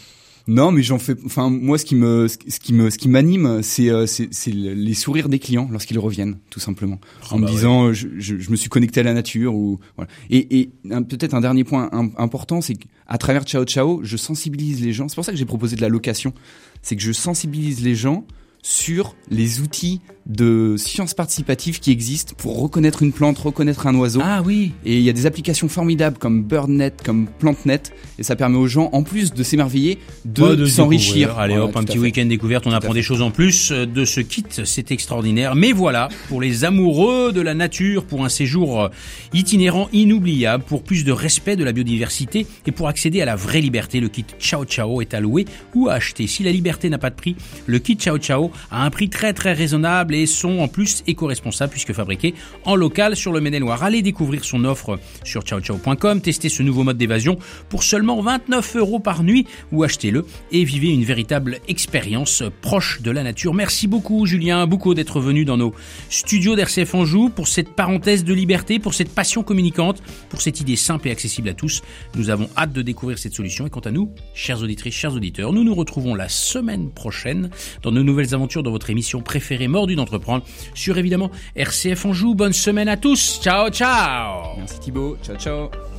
Non, mais j'en fais. Enfin, moi, ce qui me, ce qui me, ce qui m'anime, c'est, euh, c'est, c'est le- les sourires des clients lorsqu'ils reviennent, tout simplement, Oh, en bah me disant, euh, je, je, je me suis connecté à la nature ou voilà. Et, et peut-être un dernier point im- important, c'est qu'à travers Ciao Ciao, je sensibilise les gens. C'est pour ça que j'ai proposé de la location. C'est que je sensibilise les gens sur les outils de sciences participatives qui existent pour reconnaître une plante, reconnaître un oiseau. ah oui Et il y a des applications formidables comme BirdNet, comme PlanteNet, et ça permet aux gens, en plus de s'émerveiller, de, Ouais, s'enrichir. Allez Voilà, hop, un petit week-end découverte, on apprend des choses en plus euh, de ce kit, c'est extraordinaire. Mais voilà, pour les amoureux de la nature, pour un séjour euh, itinérant inoubliable, pour plus de respect de la biodiversité et pour accéder à la vraie liberté, le kit Ciao Ciao est à louer ou à acheter. Si la liberté n'a pas de prix, le kit Ciao Ciao a un prix très très raisonnable sont en plus éco-responsables puisque fabriqués en local sur le Maine-et-Loire. Allez découvrir son offre sur ciaociao.com, testez ce nouveau mode d'évasion pour seulement 29 euros par nuit ou achetez-le et vivez une véritable expérience proche de la nature. Merci beaucoup Julien Boucaud d'être venu dans nos studios d'RCF Anjou pour cette parenthèse de liberté, pour cette passion communicante, pour cette idée simple et accessible à tous. Nous avons hâte de découvrir cette solution et quant à nous, chères auditrices, chers auditeurs, nous nous retrouvons la semaine prochaine dans de nouvelles aventures dans votre émission préférée Mordu sur évidemment RCF Anjou. Bonne semaine à tous. Ciao ciao. Merci Thibaut. Ciao, ciao.